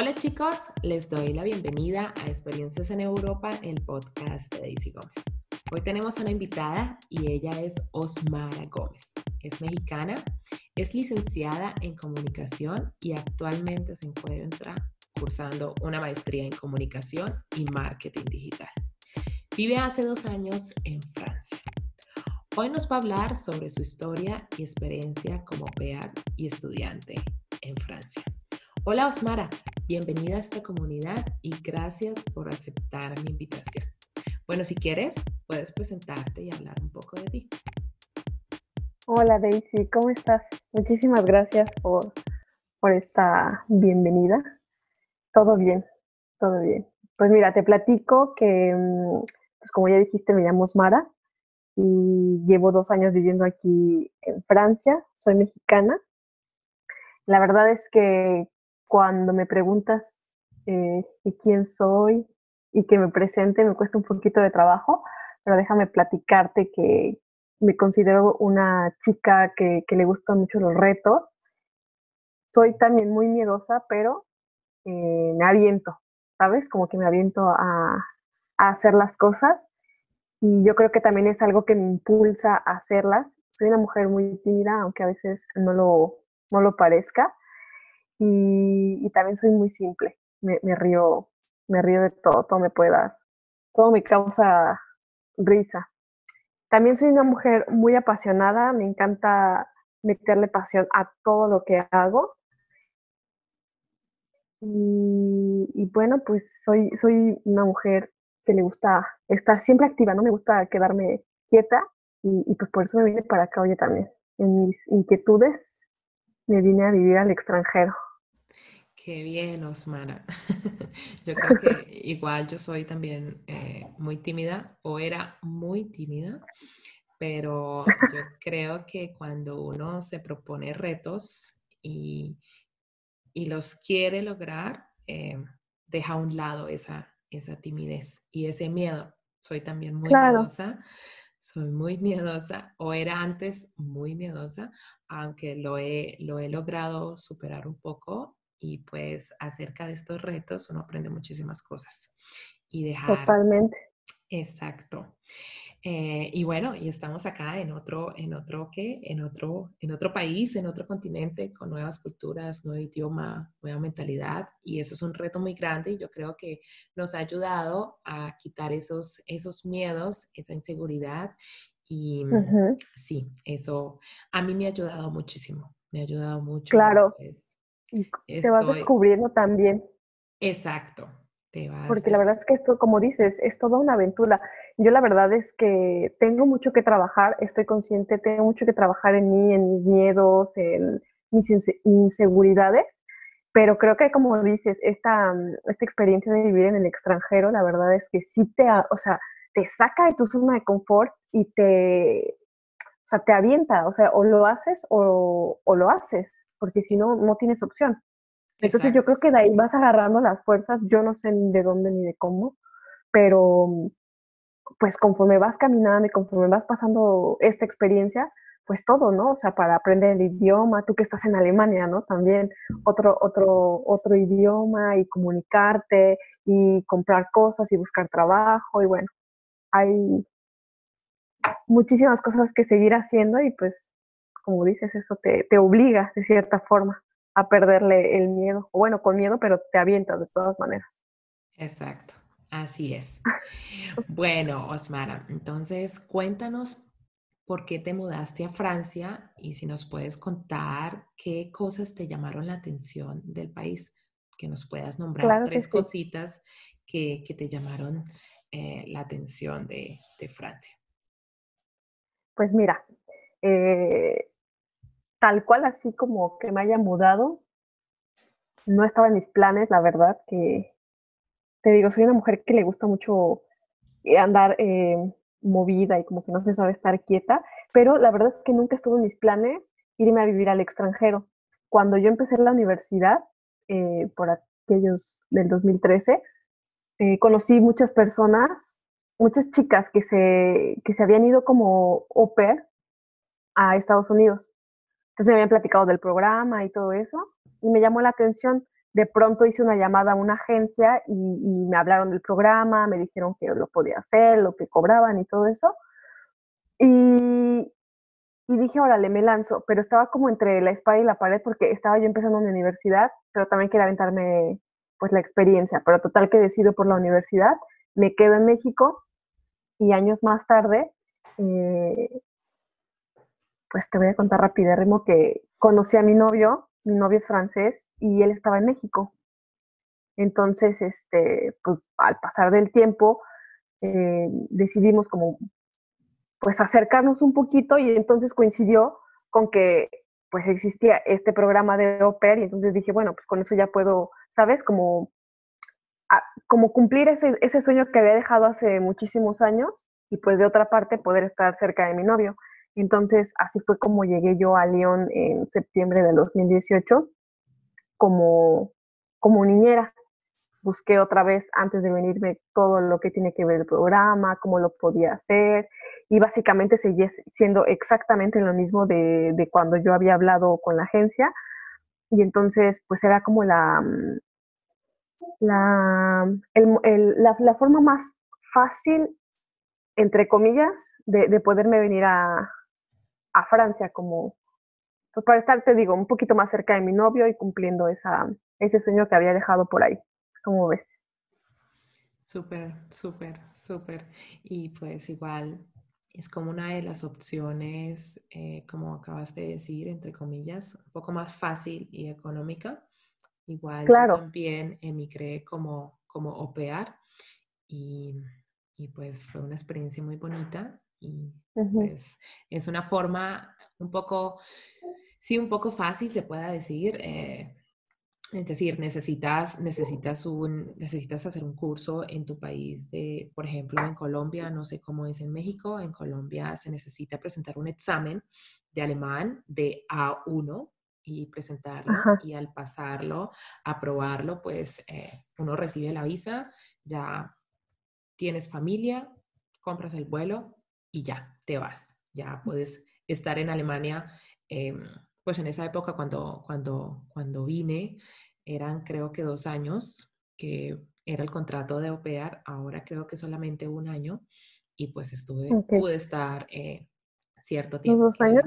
Hola chicos, les doy la bienvenida a Experiencias en Europa, el podcast de Daisy Gómez. Hoy tenemos una invitada y ella es Osmara Gómez. Es mexicana, es licenciada en comunicación y actualmente se encuentra cursando una maestría en comunicación y marketing digital. Vive hace dos años en Francia. Hoy nos va a hablar sobre su historia y experiencia como PEAR y estudiante en Francia. Hola Osmara, bienvenida a esta comunidad y gracias por aceptar mi invitación. Bueno, si quieres, puedes presentarte y hablar un poco de ti. Hola Daisy, ¿cómo estás? Muchísimas gracias por, por esta bienvenida. Todo bien, todo bien. Pues mira, te platico que, mm, pues como ya dijiste, me llamo Osmara y llevo dos años viviendo aquí en Francia, soy mexicana. La verdad es que cuando me preguntas eh, quién soy y que me presente, me cuesta un poquito de trabajo, pero déjame platicarte que me considero una chica que, le gustan mucho los retos. Soy también muy miedosa, pero eh, me aviento, ¿sabes? Como que me aviento a, a hacer las cosas y yo creo que también es algo que me impulsa a hacerlas. Soy una mujer muy tímida, aunque a veces no lo, no lo parezca, y, también soy muy simple. Me, río, me río de todo, todo me puede dar, todo me causa risa. También soy una mujer muy apasionada, me encanta meterle pasión a todo lo que hago. Y, bueno, pues soy, soy una mujer que le gusta estar siempre activa, no me gusta quedarme quieta y, pues por eso me vine para acá, oye, también. En mis inquietudes me vine a vivir al extranjero. Qué bien, Osmara. yo creo que igual yo soy también eh, muy tímida o era muy tímida, pero yo creo que cuando uno se propone retos y, y los quiere lograr, eh, deja a un lado esa, esa timidez y ese miedo. Soy también muy miedosa, soy muy miedosa o era antes muy miedosa, aunque lo he, lo he logrado superar un poco y pues acerca de estos retos uno aprende muchísimas cosas y dejar... Totalmente. Exacto. Eh, y bueno, y estamos acá en otro, en otro, ¿qué? En otro, en otro país, en otro continente, con nuevas culturas, nuevo idioma, nueva mentalidad. Y eso es un reto muy grande y yo creo que nos ha ayudado a quitar esos, esos miedos, esa inseguridad. Y sí, eso a mí me ha ayudado muchísimo, me ha ayudado mucho. Claro. Pues, te vas descubriendo también. Exacto. Te vas Porque la verdad es que esto, como dices, es toda una aventura. Yo la verdad es que tengo mucho que trabajar, estoy consciente, tengo mucho que trabajar en mí, en mis miedos, en mis inseguridades, pero creo que como dices, esta, esta experiencia de vivir en el extranjero, la verdad es que sí te, o sea, te saca de tu zona de confort y te, o sea, te avienta, o sea, o lo haces o, o lo haces porque si no, no tienes opción. Entonces yo creo que de ahí vas agarrando las fuerzas, yo no sé ni de dónde ni de cómo, pero pues conforme vas caminando y conforme vas pasando esta experiencia, pues todo, ¿no? O sea, para aprender el idioma, tú que estás en Alemania, ¿no? También otro, otro, otro idioma y comunicarte y comprar cosas y buscar trabajo y bueno, hay muchísimas cosas que seguir haciendo y pues como dices, eso te, te obliga de cierta forma a perderle el miedo, o bueno, con miedo, pero te avienta de todas maneras. Exacto, así es. Bueno, Osmara, entonces cuéntanos por qué te mudaste a Francia y si nos puedes contar qué cosas te llamaron la atención del país, que nos puedas nombrar tres cositas que, que, te llamaron eh, la atención de, de, Francia. Pues mira, eh, tal cual así como que me haya mudado, no estaba en mis planes, la verdad, que te digo, soy una mujer que le gusta mucho eh, andar eh, movida y como que no se sabe estar quieta, pero la verdad es que nunca estuvo en mis planes irme a vivir al extranjero. Cuando yo empecé la universidad, eh, por aquellos del 2013, conocí muchas personas, muchas chicas que se, que se habían ido como au pair a Estados Unidos. Entonces me habían platicado del programa y todo eso, y me llamó la atención. de pronto hice una llamada a una agencia y, me hablaron del programa, me dijeron que lo podía hacer, lo que cobraban y todo eso. Y, y dije, órale, me lanzo, pero estaba como entre la espada y la pared porque estaba yo empezando en la universidad, pero también quería aventarme pues la experiencia, pero total que decido por la universidad, me quedo en México y años más tarde, eh, pues te voy a contar rapidísimo que conocí a mi novio, mi novio es francés y él estaba en México. Entonces, este, pues al pasar del tiempo, eh, decidimos como pues acercarnos un poquito y entonces coincidió con que pues existía este programa de OPER y entonces dije, bueno, pues con eso ya puedo, ¿sabes? Como, como cumplir ese, ese sueño que había dejado hace muchísimos años y pues de otra parte poder estar cerca de mi novio. Entonces así fue como llegué yo a Lyon en septiembre de 2018 como, como niñera. Busqué otra vez antes de venirme todo lo que tiene que ver el programa, cómo lo podía hacer y básicamente seguía siendo exactamente lo mismo de, cuando yo había hablado con la agencia. Y entonces pues era como la, mm, la, la, forma más fácil, entre comillas, de, poderme venir a, a Francia como, pues para estar, te digo, un poquito más cerca de mi novio y cumpliendo esa, ese sueño que había dejado por ahí. ¿Cómo ves? Súper, súper, súper. Y pues igual es como una de las opciones, eh, como acabas de decir, entre comillas, un poco más fácil y económica. Igual claro. yo también emigré como, como opear y, y, pues fue una experiencia muy bonita y pues es una forma un poco, sí, un poco fácil, se puede decir. Eh, es decir, necesitas, necesitas, un, necesitas hacer un curso en tu país de, por ejemplo, en Colombia, no sé cómo es en México, en Colombia se necesita presentar un examen de alemán de A1 y presentarlo y al pasarlo, aprobarlo, pues eh, uno recibe la visa, ya tienes familia, compras el vuelo y ya te vas, ya puedes estar en Alemania. Em, pues en esa época cuando, cuando, cuando vine, eran creo que dos años, que era el contrato de OPEAR, ahora creo que solamente un año, y pues estuve, pude estar eh, cierto tiempo. ¿Dos años?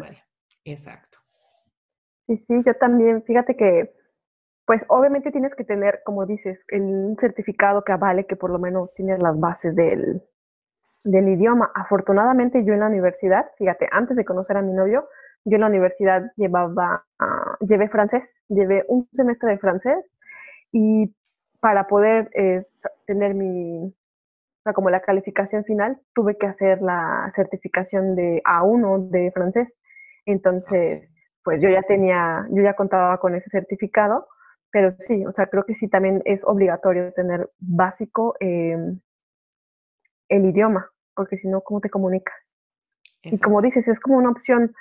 Exacto. Sí, sí, yo también, fíjate que, pues obviamente tienes que tener, como dices, el certificado que avale que por lo menos tienes las bases del, del idioma. Afortunadamente yo en la universidad, fíjate, antes de conocer a mi novio, yo en la universidad llevaba, uh, llevé francés, llevé un semestre de francés y para poder eh, tener mi, como la calificación final, tuve que hacer la certificación de A1 de francés. Entonces, pues yo ya tenía, yo ya contaba con ese certificado, pero sí, o sea, creo que sí también es obligatorio tener básico em, el idioma, porque si no, ¿cómo te comunicas? Y como dices, es como una opción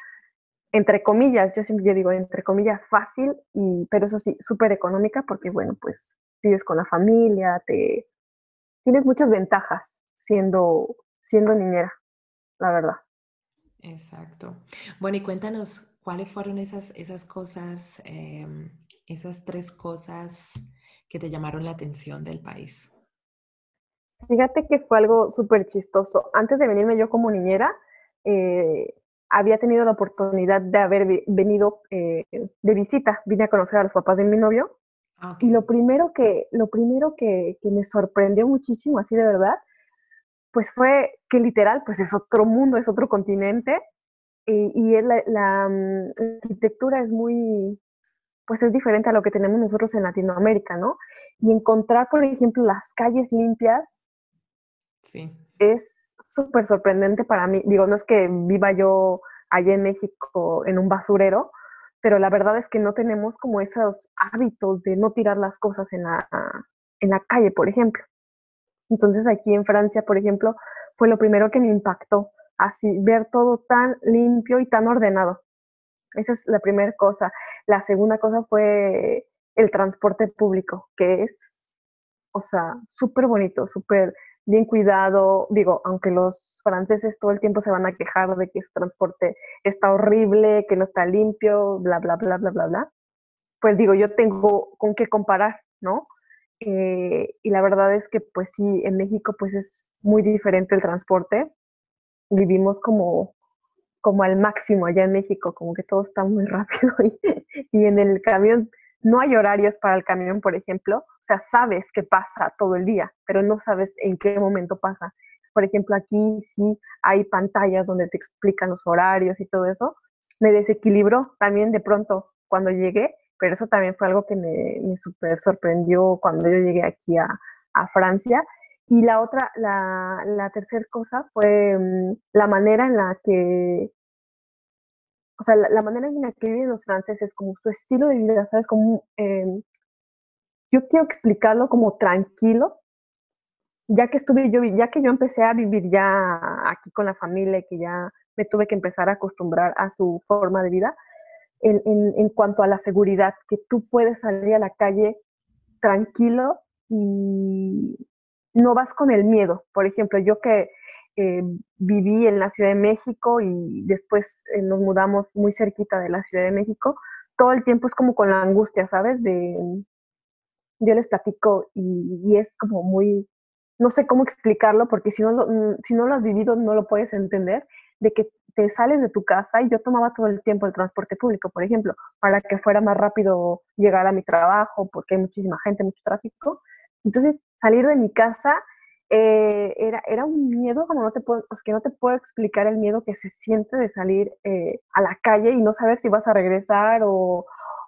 entre comillas, yo siempre digo entre comillas fácil, y, pero eso sí, súper económica porque, bueno, pues vives con la familia, te, tienes muchas ventajas siendo, siendo niñera, la verdad. Exacto. Bueno, y cuéntanos, ¿cuáles fueron esas, esas cosas, em, esas tres cosas que te llamaron la atención del país? Fíjate que fue algo súper chistoso. Antes de venirme yo como niñera, eh, había tenido la oportunidad de haber venido eh, de visita, vine a conocer a los papás de mi novio. Ah, y lo primero, que, lo primero que, me sorprendió muchísimo, así de verdad, pues fue que literal, pues es otro mundo, es otro continente, y, la, mm, arquitectura es muy, pues es diferente a lo que tenemos nosotros en Latinoamérica, ¿no? Y encontrar, por ejemplo, las calles limpias sí. es súper sorprendente para mí. Digo, no es que viva yo allá en México en un basurero, pero la verdad es que no tenemos como esos hábitos de no tirar las cosas en la, en la calle, por ejemplo. Entonces aquí en Francia, por ejemplo, fue lo primero que me impactó, así ver todo tan limpio y tan ordenado. Esa es la primera cosa. La segunda cosa fue el transporte público, que es, o sea, súper bonito, súper bien cuidado. Digo, aunque los franceses todo el tiempo se van a quejar de que su transporte está horrible, que no está limpio, bla, bla, bla, bla, bla, bla. pues digo, yo tengo con qué comparar, ¿no? Eh, y la verdad es que, pues sí, en México, pues es muy diferente el transporte. Vivimos como, como al máximo allá en México, como que todo está muy rápido y, y en el camión no hay horarios para el camión, por ejemplo. O sea, sabes que pasa todo el día, pero no sabes en qué momento pasa. Por ejemplo, aquí sí hay pantallas donde te explican los horarios y todo eso. Me desequilibró también de pronto cuando llegué, pero eso también fue algo que me, súper sorprendió cuando yo llegué aquí a, a Francia. Y la otra, la, la tercera cosa fue mm, la manera en la que o sea, la, manera en la que viven los franceses, como su estilo de vida, ¿sabes? Como, eh, yo quiero explicarlo como tranquilo, ya que estuve yo, ya que yo empecé a vivir ya aquí con la familia, que ya me tuve que empezar a acostumbrar a su forma de vida, en, en, en cuanto a la seguridad, que tú puedes salir a la calle tranquilo y no vas con el miedo. Por ejemplo, yo que eh, viví en la Ciudad de México y después eh, nos mudamos muy cerquita de la Ciudad de México, todo el tiempo es como con la angustia, ¿sabes? De, yo les platico y, es como muy, no sé cómo explicarlo porque si no, lo, mm, si no lo has vivido no lo puedes entender, de que te sales de tu casa y yo tomaba todo el tiempo el transporte público, por ejemplo, para que fuera más rápido llegar a mi trabajo porque hay muchísima gente, mucho tráfico. Entonces, salir de mi casa eh, era, era un miedo como no te puedo, pues, que no te puedo explicar el miedo que se siente de salir eh, a la calle y no saber si vas a regresar o,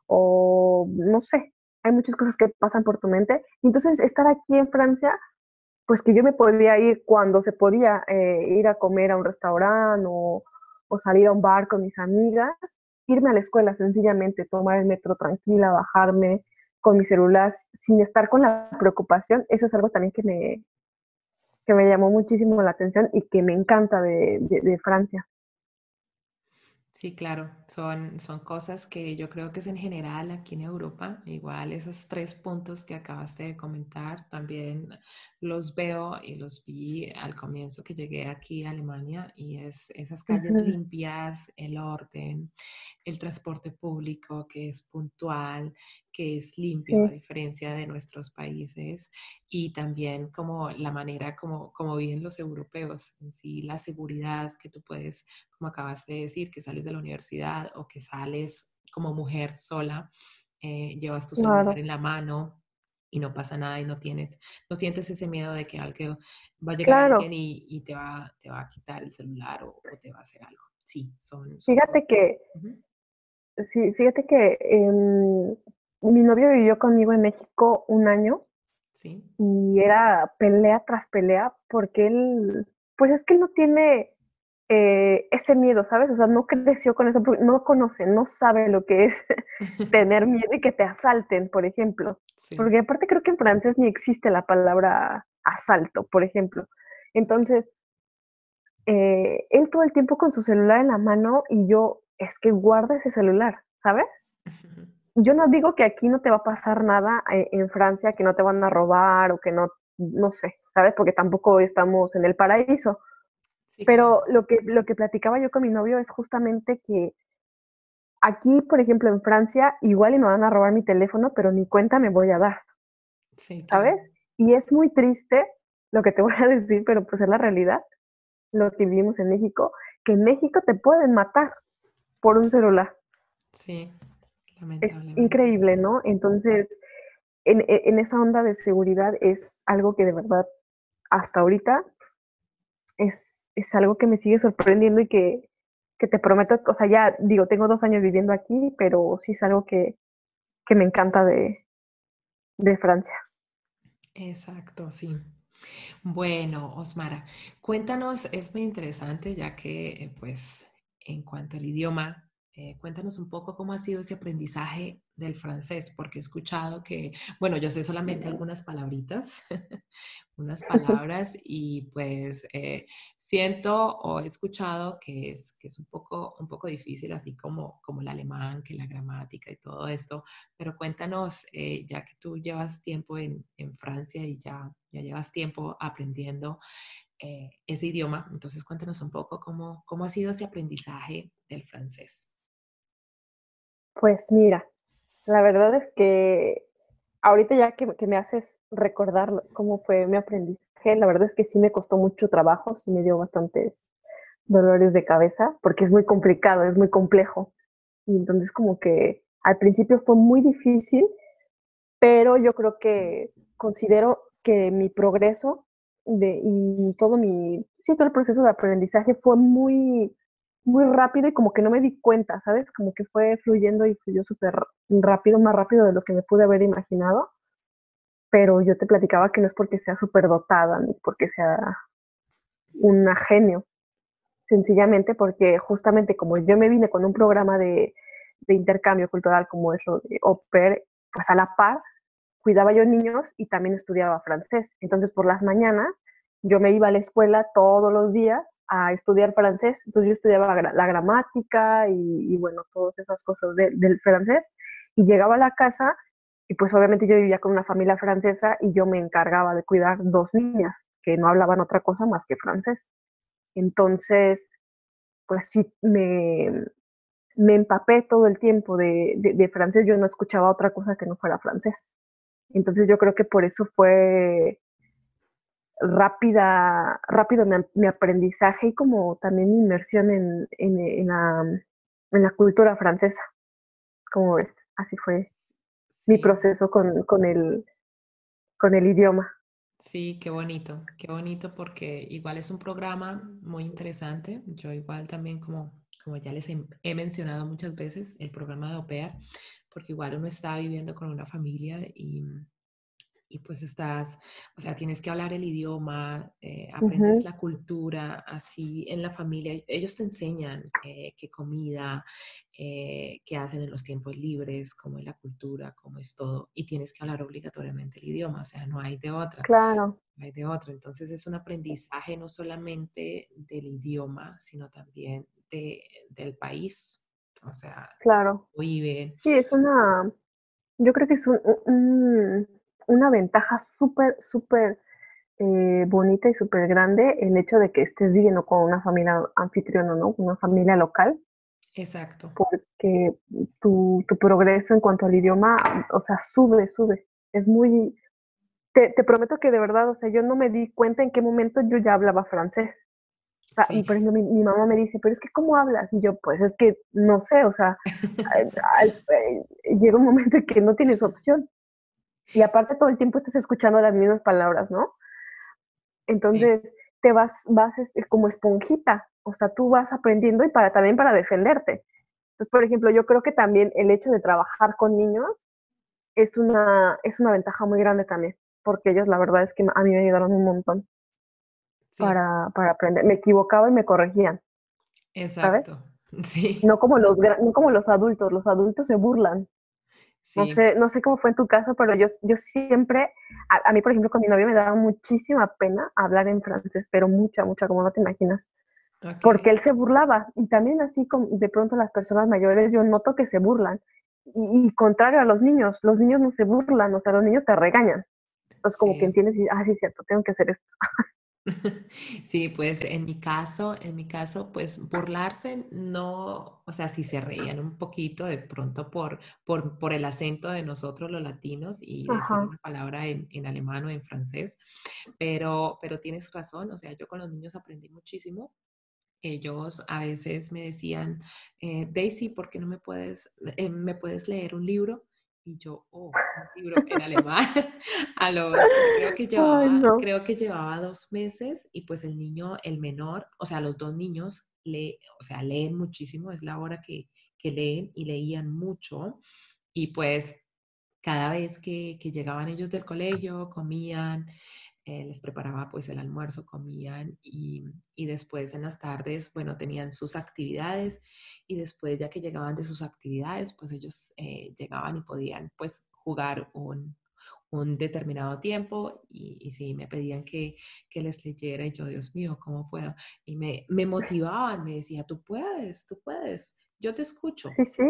o, no sé, hay muchas cosas que pasan por tu mente. entonces estar aquí en Francia, pues que yo me podía ir cuando se podía eh, ir a comer a un restaurante o, o salir a un bar con mis amigas, irme a la escuela sencillamente, tomar el metro tranquila, bajarme con mi celular sin estar con la preocupación, eso es algo también que me, que me llamó muchísimo la atención y que me encanta de, de, Francia. Sí, claro, son, son cosas que yo creo que es en general aquí en Europa, igual esos tres puntos que acabaste de comentar, también los veo y los vi al comienzo que llegué aquí a Alemania y es esas calles limpias, el orden, el transporte público que es puntual, que es limpio a diferencia de nuestros países y también como la manera como, como viven los europeos, en sí la seguridad que tú puedes, como acabas de decir, que sales de la universidad o que sales como mujer sola, eh, llevas tu celular en la mano y no pasa nada y no tienes, no sientes ese miedo de que algo va a llegar alguien y, te, va, te va a quitar el celular o, te va a hacer algo. Sí, son... fíjate que, sí, fíjate que em, mi novio vivió conmigo en México un año. Sí. Y era pelea tras pelea porque él, pues es que él no tiene eh, ese miedo, ¿sabes? O sea, no creció con eso, no conoce, no sabe lo que es tener miedo y que te asalten, por ejemplo. Porque aparte creo que en francés ni existe la palabra asalto, por ejemplo. Entonces, eh, él todo el tiempo con su celular en la mano y yo, es que guarda ese celular, ¿sabes? Yo no digo que aquí no te va a pasar nada eh, en Francia, que no te van a robar o que no, no sé, ¿sabes? Porque tampoco estamos en el paraíso. Pero lo que, lo que platicaba yo con mi novio es justamente que aquí, por ejemplo, en Francia, igual y me van a robar mi teléfono, pero ni cuenta me voy a dar. ¿Sabes? Y es muy triste lo que te voy a decir, pero pues es la realidad, lo que vivimos en México, que en México te pueden matar por un celular. Sí. Es increíble, ¿no? Entonces, en, e, en, esa onda de seguridad es algo que de verdad hasta ahorita es, es algo que me sigue sorprendiendo y que, que, te prometo, o sea, ya digo, tengo dos años viviendo aquí, pero sí es algo que, que me encanta de, de Francia. Exacto, sí. Bueno, Osmara, cuéntanos, es muy interesante ya que, pues, en cuanto al idioma, eh, cuéntanos un poco cómo ha sido ese aprendizaje del francés, porque he escuchado que, bueno, yo sé solamente algunas palabritas, unas palabras, y pues eh, siento o he escuchado que es, que es un, poco, un poco difícil, así como, como el alemán, que la gramática y todo esto, pero cuéntanos, eh, ya que tú llevas tiempo en, en Francia y ya, ya llevas tiempo aprendiendo, ese idioma. Entonces, cuéntanos un poco cómo, cómo ha sido ese aprendizaje del francés. Pues mira, La verdad es que ahorita ya que, me haces recordar cómo fue mi aprendizaje, la verdad es que sí me costó mucho trabajo, sí me dio bastantes dolores de cabeza, porque es muy complicado, es muy complejo. Y entonces como que al principio fue muy difícil, pero yo creo que considero que mi progreso de, y todo mi, sí, todo el proceso de aprendizaje fue muy, muy rápido y como que no me di cuenta, ¿sabes? Como que fue fluyendo y fluyó súper rápido, más rápido de lo que me pude haber imaginado. Pero yo te platicaba que no es porque sea súper dotada ni porque sea una genio, sencillamente porque justamente como yo me vine con un programa de, intercambio cultural como es lo de au pues a la par cuidaba yo niños y también estudiaba francés. Entonces por las mañanas yo me iba a la escuela todos los días a estudiar francés. Entonces yo estudiaba la gramática y, bueno, todas esas cosas del francés. Y llegaba a la casa y pues obviamente yo vivía con una familia francesa y yo me encargaba de cuidar dos niñas que no hablaban otra cosa más que francés. Entonces, pues sí, me, me empapé todo el tiempo de, de, francés, yo no escuchaba otra cosa que no fuera francés. Entonces yo creo que por eso fue rápida, rápido mi, aprendizaje y como también mi inmersión en, en, en, la, en, la, cultura francesa. Como ves, así fue mi proceso con, con, el, con el idioma. Sí, qué bonito, qué bonito porque igual es un programa muy interesante. Yo igual también como, como ya les he, mencionado muchas veces, el programa de OPEA, porque igual uno está viviendo con una familia y, y pues estás, o sea, tienes que hablar el idioma, eh, aprendes la cultura, así en la familia. Ellos te enseñan eh, qué comida, eh, qué hacen en los tiempos libres, cómo es la cultura, cómo es todo, y tienes que hablar obligatoriamente el idioma, o sea, no hay de otra. Claro. No hay de otra. Entonces es un aprendizaje no solamente del idioma, sino también de, del país. O sea, claro. viven. Sí, es una, yo creo que es un una ventaja súper, súper eh, bonita y súper grande el hecho de que estés viviendo con una familia anfitriona, ¿no? Una familia local. Exacto. Porque tu, tu progreso en cuanto al idioma, o sea, sube, sube. Es muy... Te, te, prometo que de verdad, o sea, yo no me di cuenta en qué momento yo ya hablaba francés. O sea, Y por ejemplo, mi, mi, mamá me dice, pero es que ¿cómo hablas? Y yo, pues es que no sé, o sea, eh, llega un momento en que no tienes opción y aparte todo el tiempo estás escuchando las mismas palabras, ¿no? Entonces te vas, vas este, como esponjita, o sea, tú vas aprendiendo y para, también para defenderte. Entonces, por ejemplo, yo creo que también el hecho de trabajar con niños es una, es una ventaja muy grande también, porque ellos la verdad es que a mí me ayudaron un montón para, para aprender. Me equivocaba y me corregían. Exacto. Sí. No como, los, no como los adultos, los adultos se burlan. No, sé, no sé cómo fue en tu caso, pero yo, yo siempre, a, mí por ejemplo con mi novio me daba muchísima pena hablar en francés, pero mucha, mucha, como no te imaginas. Porque él se burlaba y también así como de pronto las personas mayores yo noto que se burlan. Y, contrario a los niños, los niños no se burlan, o sea, los niños te regañan. Entonces como que entiendes y, ah, sí, cierto, tengo que hacer esto. Sí, pues en mi caso, en mi caso, pues burlarse no, o sea, si se reían un poquito de pronto por, por, por el acento de nosotros los latinos y decir una palabra en, en, alemán o en francés, pero, pero tienes razón, o sea, yo con los niños aprendí muchísimo. Ellos a veces me decían, eh, Daisy, ¿por qué no me puedes, eh, me puedes leer un libro? Y yo, oh, un libro en alemán. A los, creo que, llevaba, creo que llevaba dos meses y pues el niño, el menor, o sea, los dos niños, le, o sea, leen muchísimo, es la hora que, que leen y leían mucho. Y pues cada vez que, que llegaban ellos del colegio, comían, eh, les preparaba pues el almuerzo, comían y, y, después en las tardes, bueno, tenían sus actividades y después ya que llegaban de sus actividades, pues ellos eh, llegaban y podían pues jugar un, un determinado tiempo y, y sí, me pedían que, que, les leyera y yo, Dios mío, ¿cómo puedo? Y me, me motivaban, me decía, tú puedes, tú puedes, yo te escucho. Sí, sí.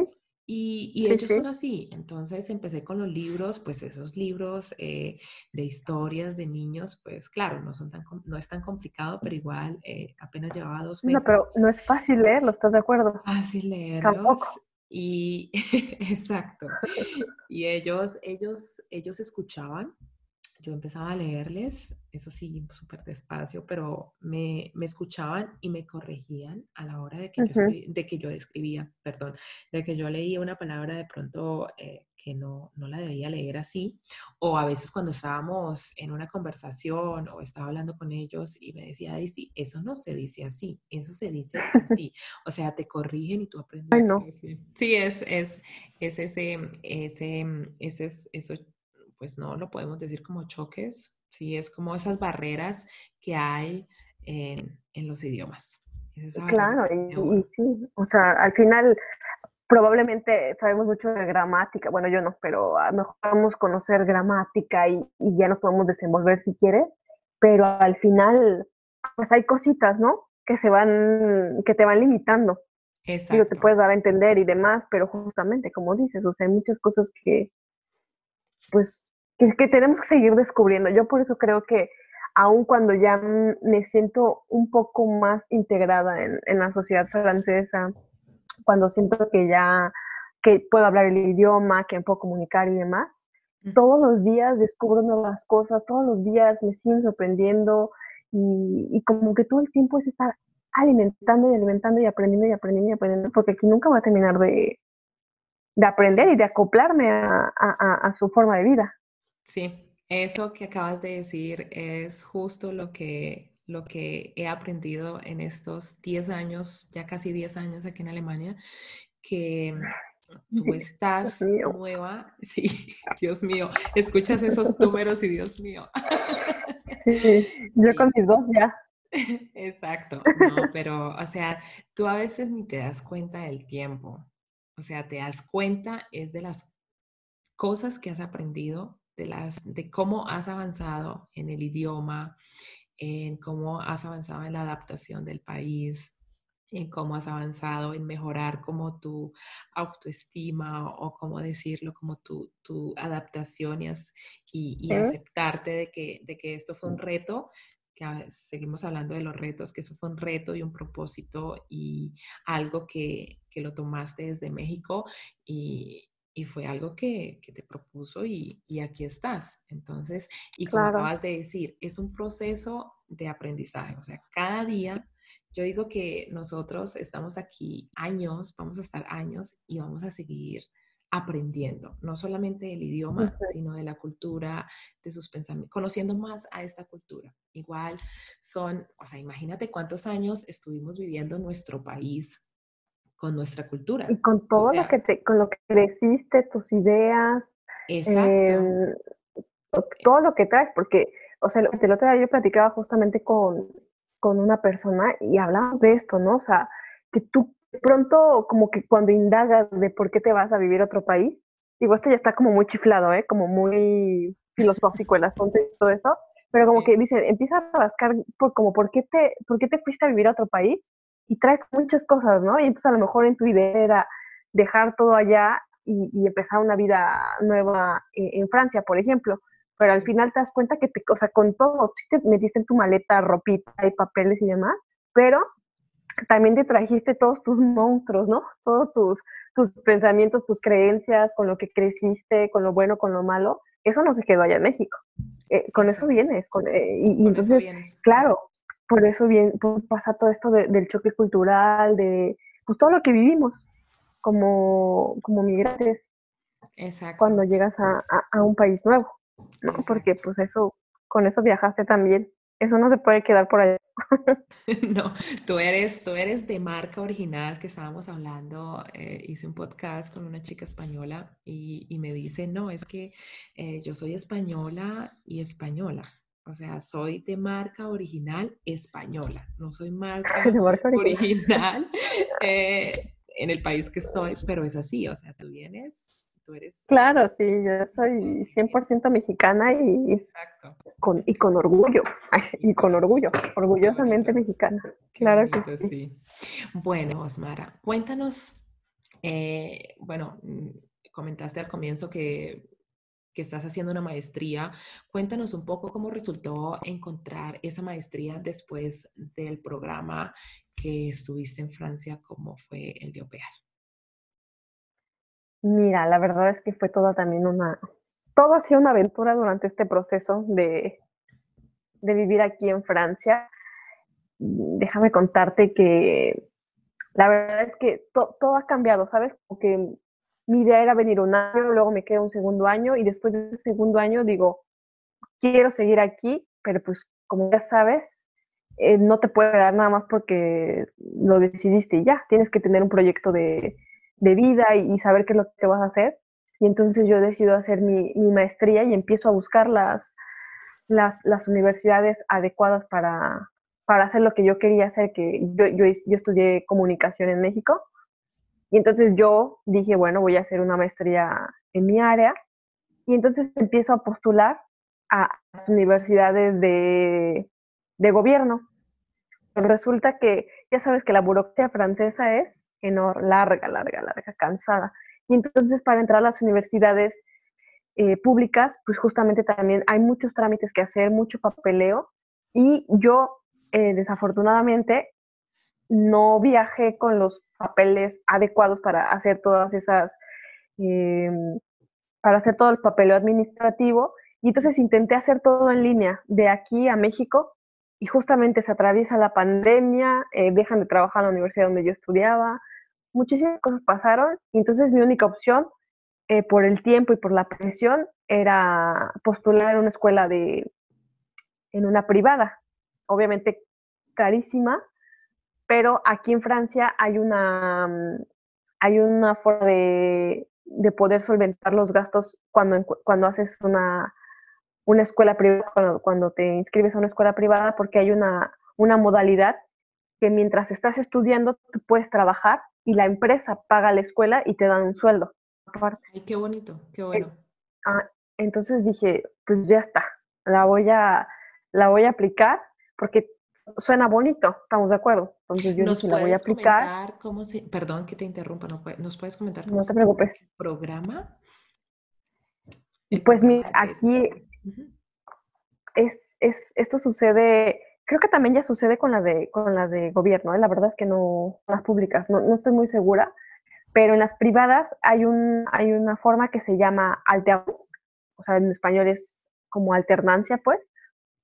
Y, ellos son así. Entonces empecé con los libros, pues esos libros eh, de historias de niños, pues claro, no, son tan, no es tan complicado, pero igual eh, apenas llevaba dos meses. No, pero no es fácil leerlos, ¿estás de acuerdo? Fácil leerlos. Y exacto. Y ellos, ellos, ellos escuchaban yo empezaba a leerles, eso sí, súper despacio, pero me, me, escuchaban y me corregían a la hora de que, yo, de que yo escribía, perdón, de que yo leía una palabra de pronto eh, que no, no la debía leer así, o a veces cuando estábamos en una conversación o estaba hablando con ellos y me decía, Daisy, eso no se dice así, eso se dice así, o sea, te corrigen y tú aprendes. Ay, no. Sí, es, es, es ese, ese, ese, eso pues no lo podemos decir como choques, sí, es como esas barreras que hay en, los idiomas. claro, y, sí, o sea, al final probablemente sabemos mucho de gramática, bueno, yo no, pero a lo mejor podemos conocer gramática y, ya nos podemos desenvolver si quieres, pero al final, pues hay cositas, ¿no? Que se van, que te van limitando. Exacto. te puedes dar a entender y demás, pero justamente, como dices, o sea, hay muchas cosas que, pues, que, que tenemos que seguir descubriendo. Yo por eso creo que aun cuando ya me siento un poco más integrada en, en, la sociedad francesa, cuando siento que ya que puedo hablar el idioma, que puedo comunicar y demás, todos los días descubro nuevas cosas, todos los días me siguen sorprendiendo y, y, como que todo el tiempo es estar alimentando y alimentando y aprendiendo y aprendiendo y aprendiendo, porque aquí nunca va a terminar de, de aprender y de acoplarme a, a, a su forma de vida. Sí, eso que acabas de decir es justo lo que, lo que he aprendido en estos 10 años, ya casi 10 años aquí en Alemania, que tú estás nueva, sí, Dios mío, escuchas esos números y Dios mío. Sí, yo con mis dos ya. Exacto, no, pero, o sea, tú a veces ni te das cuenta del tiempo, o sea, te das cuenta es de las cosas que has aprendido de, las, de cómo has avanzado en el idioma, en cómo has avanzado en la adaptación del país, en cómo has avanzado en mejorar como tu autoestima o, cómo decirlo, como tu, tu adaptación y, y, aceptarte de que, de que esto fue un reto, que seguimos hablando de los retos, que eso fue un reto y un propósito y algo que, que lo tomaste desde México y, y fue algo que, te propuso y, aquí estás. Entonces, y como acabas de decir, es un proceso de aprendizaje. O sea, cada día, yo digo que nosotros estamos aquí años, vamos a estar años y vamos a seguir aprendiendo, no solamente del idioma, sino de la cultura, de sus pensamientos, conociendo más a esta cultura. Igual son, o sea, imagínate cuántos años estuvimos viviendo en nuestro país, con nuestra cultura. Y con todo lo que te, con lo que creciste, tus ideas, em, todo lo que traes, porque, o sea, el otro día yo platicaba justamente con, con una persona y hablamos de esto, ¿no? O sea, que tú pronto como que cuando indagas de por qué te vas a vivir a otro país, digo, esto ya está como muy chiflado, ¿eh? Como muy filosófico el asunto y todo eso, pero como que dice, empieza a rascar por, como por qué, te, por qué te fuiste a vivir a otro país y traes muchas cosas, ¿no? Y entonces a lo mejor en tu idea era dejar todo allá y, empezar una vida nueva en, Francia, por ejemplo. Pero al final te das cuenta que, te, o sea, con todo, sí te metiste en tu maleta ropita y papeles y demás, pero también te trajiste todos tus monstruos, ¿no? Todos tus, tus pensamientos, tus creencias, con lo que creciste, con lo bueno, con lo malo. Eso no se quedó allá en México. Eh, con eso vienes. Con, eh, y, entonces, claro, por eso bien, pasa todo esto del choque cultural, de pues todo lo que vivimos como, como migrantes Exacto. cuando llegas a, a, un país nuevo, ¿no? Porque pues eso, con eso viajaste también. Eso no se puede quedar por allá. no, tú eres, tú eres de marca original que estábamos hablando. Eh, hice un podcast con una chica española y, y me dice, no, es que eh, yo soy española y española. O sea, soy de marca original española, no soy marca, original eh, en el país que estoy, pero es así, o sea, tú vienes, tú eres... Claro, sí, yo soy 100% mexicana y, Exacto. Con, y con orgullo, y con orgullo, orgullosamente mexicana. Claro que sí. Bueno, Osmara, cuéntanos, eh, bueno, mm, comentaste al comienzo que que estás haciendo una maestría. Cuéntanos un poco cómo resultó encontrar esa maestría después del programa que estuviste en Francia, como fue el de OPEAR. Mira, la verdad es que fue toda también una, todo ha sido una aventura durante este proceso de, de vivir aquí en Francia. Déjame contarte que la verdad es que todo ha cambiado, ¿sabes? Porque mi idea era venir un año, luego me queda un segundo año y después de ese segundo año digo, quiero seguir aquí, pero pues como ya sabes, eh, no te puede dar nada más porque lo decidiste y ya, tienes que tener un proyecto de, de vida y, saber qué es lo que vas a hacer. Y entonces yo decido hacer mi, maestría y empiezo a buscar las, las, las universidades adecuadas para, para, hacer lo que yo quería hacer, que yo, yo, yo estudié comunicación en México. Y entonces yo dije, bueno, voy a hacer una maestría en mi área. Y entonces empiezo a postular a las universidades de, de gobierno. Resulta que ya sabes que la burocracia francesa es enorme, larga, larga, larga, cansada. Y entonces para entrar a las universidades eh, públicas, pues justamente también hay muchos trámites que hacer, mucho papeleo. Y yo, eh, desafortunadamente, no viajé con los papeles adecuados para hacer todas esas, em, para hacer todo el papeleo administrativo. Y entonces intenté hacer todo en línea, de aquí a México, y justamente se atraviesa la pandemia, eh, dejan de trabajar en la universidad donde yo estudiaba, muchísimas cosas pasaron y entonces mi única opción eh, por el tiempo y por la presión era postular en una escuela de, en una privada, obviamente carísima, pero aquí en Francia hay una, mm, hay una forma de, de poder solventar los gastos cuando, cuando haces una, una escuela privada, cuando, cuando, te inscribes a una escuela privada, porque hay una, una modalidad que mientras estás estudiando tú puedes trabajar y la empresa paga la escuela y te dan un sueldo aparte. Ay, qué bonito, qué bueno. Ah, entonces dije, pues ya está, la voy a, la voy a aplicar porque suena bonito, estamos de acuerdo. Entonces yo ¿Nos la voy a aplicar. Cómo se, perdón que te interrumpa, ¿no ¿nos puedes comentar cómo no te preocupes. programa? pues mira, aquí es, es, esto sucede Creo que también ya sucede con la de, con la de gobierno, ¿eh? la verdad es que no, las públicas, no, no, estoy muy segura, pero en las privadas hay, un, hay una forma que se llama alternance, o sea, en español es como alternancia, pues,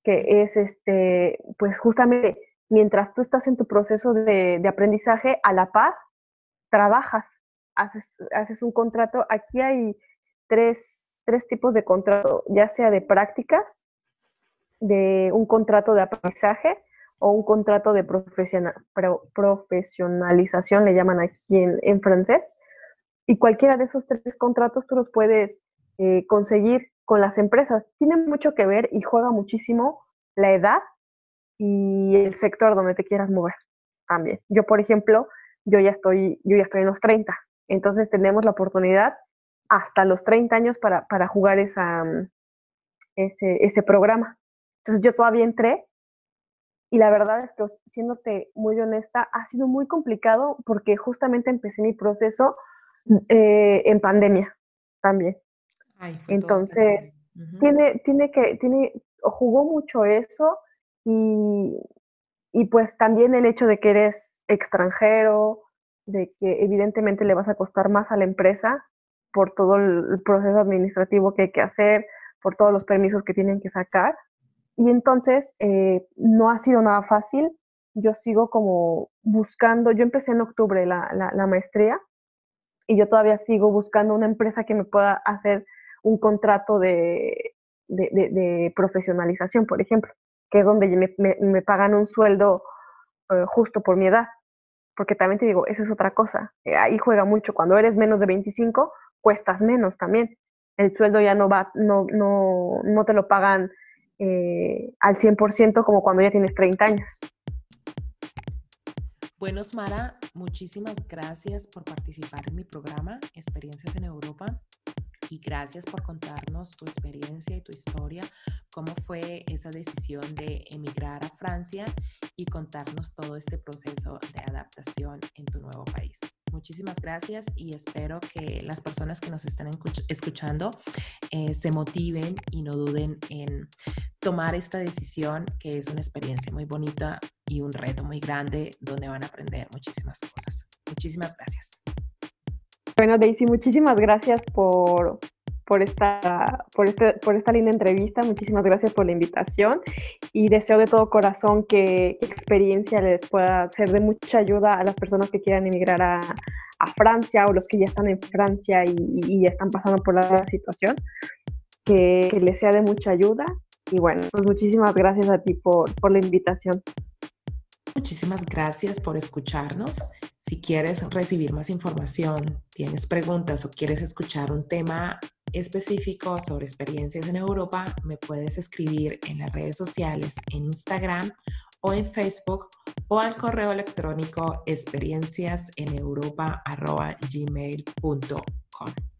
es este, pues justamente mientras tú estás en tu proceso de, aprendizaje, a la paz, trabajas, haces, haces un contrato. Aquí hay tres, tres tipos de contrato, ya sea de prácticas, de un contrato de aprendizaje o un contrato de profesionalización, le llaman aquí en, francés. Y cualquiera de esos tres contratos tú los puedes eh, conseguir con las empresas. Tiene mucho que ver y juega muchísimo la edad y el sector donde te quieras mover también. Yo, por ejemplo, yo ya estoy, yo ya estoy en los 30, entonces tenemos la oportunidad hasta los 30 años para, para jugar esa, ese, ese programa. Entonces yo todavía entré y la verdad es que, siéndote muy honesta, ha sido muy complicado porque justamente empecé mi proceso eh, en pandemia también. Entonces, tiene, tiene que, tiene, jugó mucho eso y, y pues también el hecho de que eres extranjero, de que evidentemente le vas a costar más a la empresa por todo el proceso administrativo que hay que hacer, por todos los permisos que tienen que sacar. Y entonces eh, no ha sido nada fácil. Yo sigo como buscando, yo empecé en octubre la, la, maestría y yo todavía sigo buscando una empresa que me pueda hacer un contrato de, profesionalización, por ejemplo, que es donde me, me, pagan un sueldo eh, justo por mi edad. Porque también te digo, esa es otra cosa. Eh, ahí juega mucho. Cuando eres menos de 25, cuestas menos también. El sueldo ya no va, no, no, no te lo pagan eh, al 100% como cuando ya tienes 30 años. Bueno, Mara, muchísimas gracias por participar en mi programa Experiencias en Europa y gracias por contarnos tu experiencia y tu historia, cómo fue esa decisión de emigrar a Francia y contarnos todo este proceso de adaptación en tu nuevo país. Muchísimas gracias y espero que las personas que nos están escuchando eh, se motiven y no duden en tomar esta decisión, que es una experiencia muy bonita y un reto muy grande donde van a aprender muchísimas cosas. Muchísimas gracias. Bueno, Daisy, muchísimas gracias por, por esta, por, este, por esta linda entrevista. Muchísimas gracias por la invitación y deseo de todo corazón que experiencia les pueda ser de mucha ayuda a las personas que quieran emigrar a, Francia o los que ya están en Francia y, y están pasando por la situación. Que, que, les sea de mucha ayuda. Y bueno, pues muchísimas gracias a ti por, por la invitación. Muchísimas gracias por escucharnos. Si quieres recibir más información, tienes preguntas o quieres escuchar un tema específico sobre experiencias en Europa, me puedes escribir en las redes sociales, en Instagram o en Facebook o al correo electrónico experienciaseneuropa.gmail.com.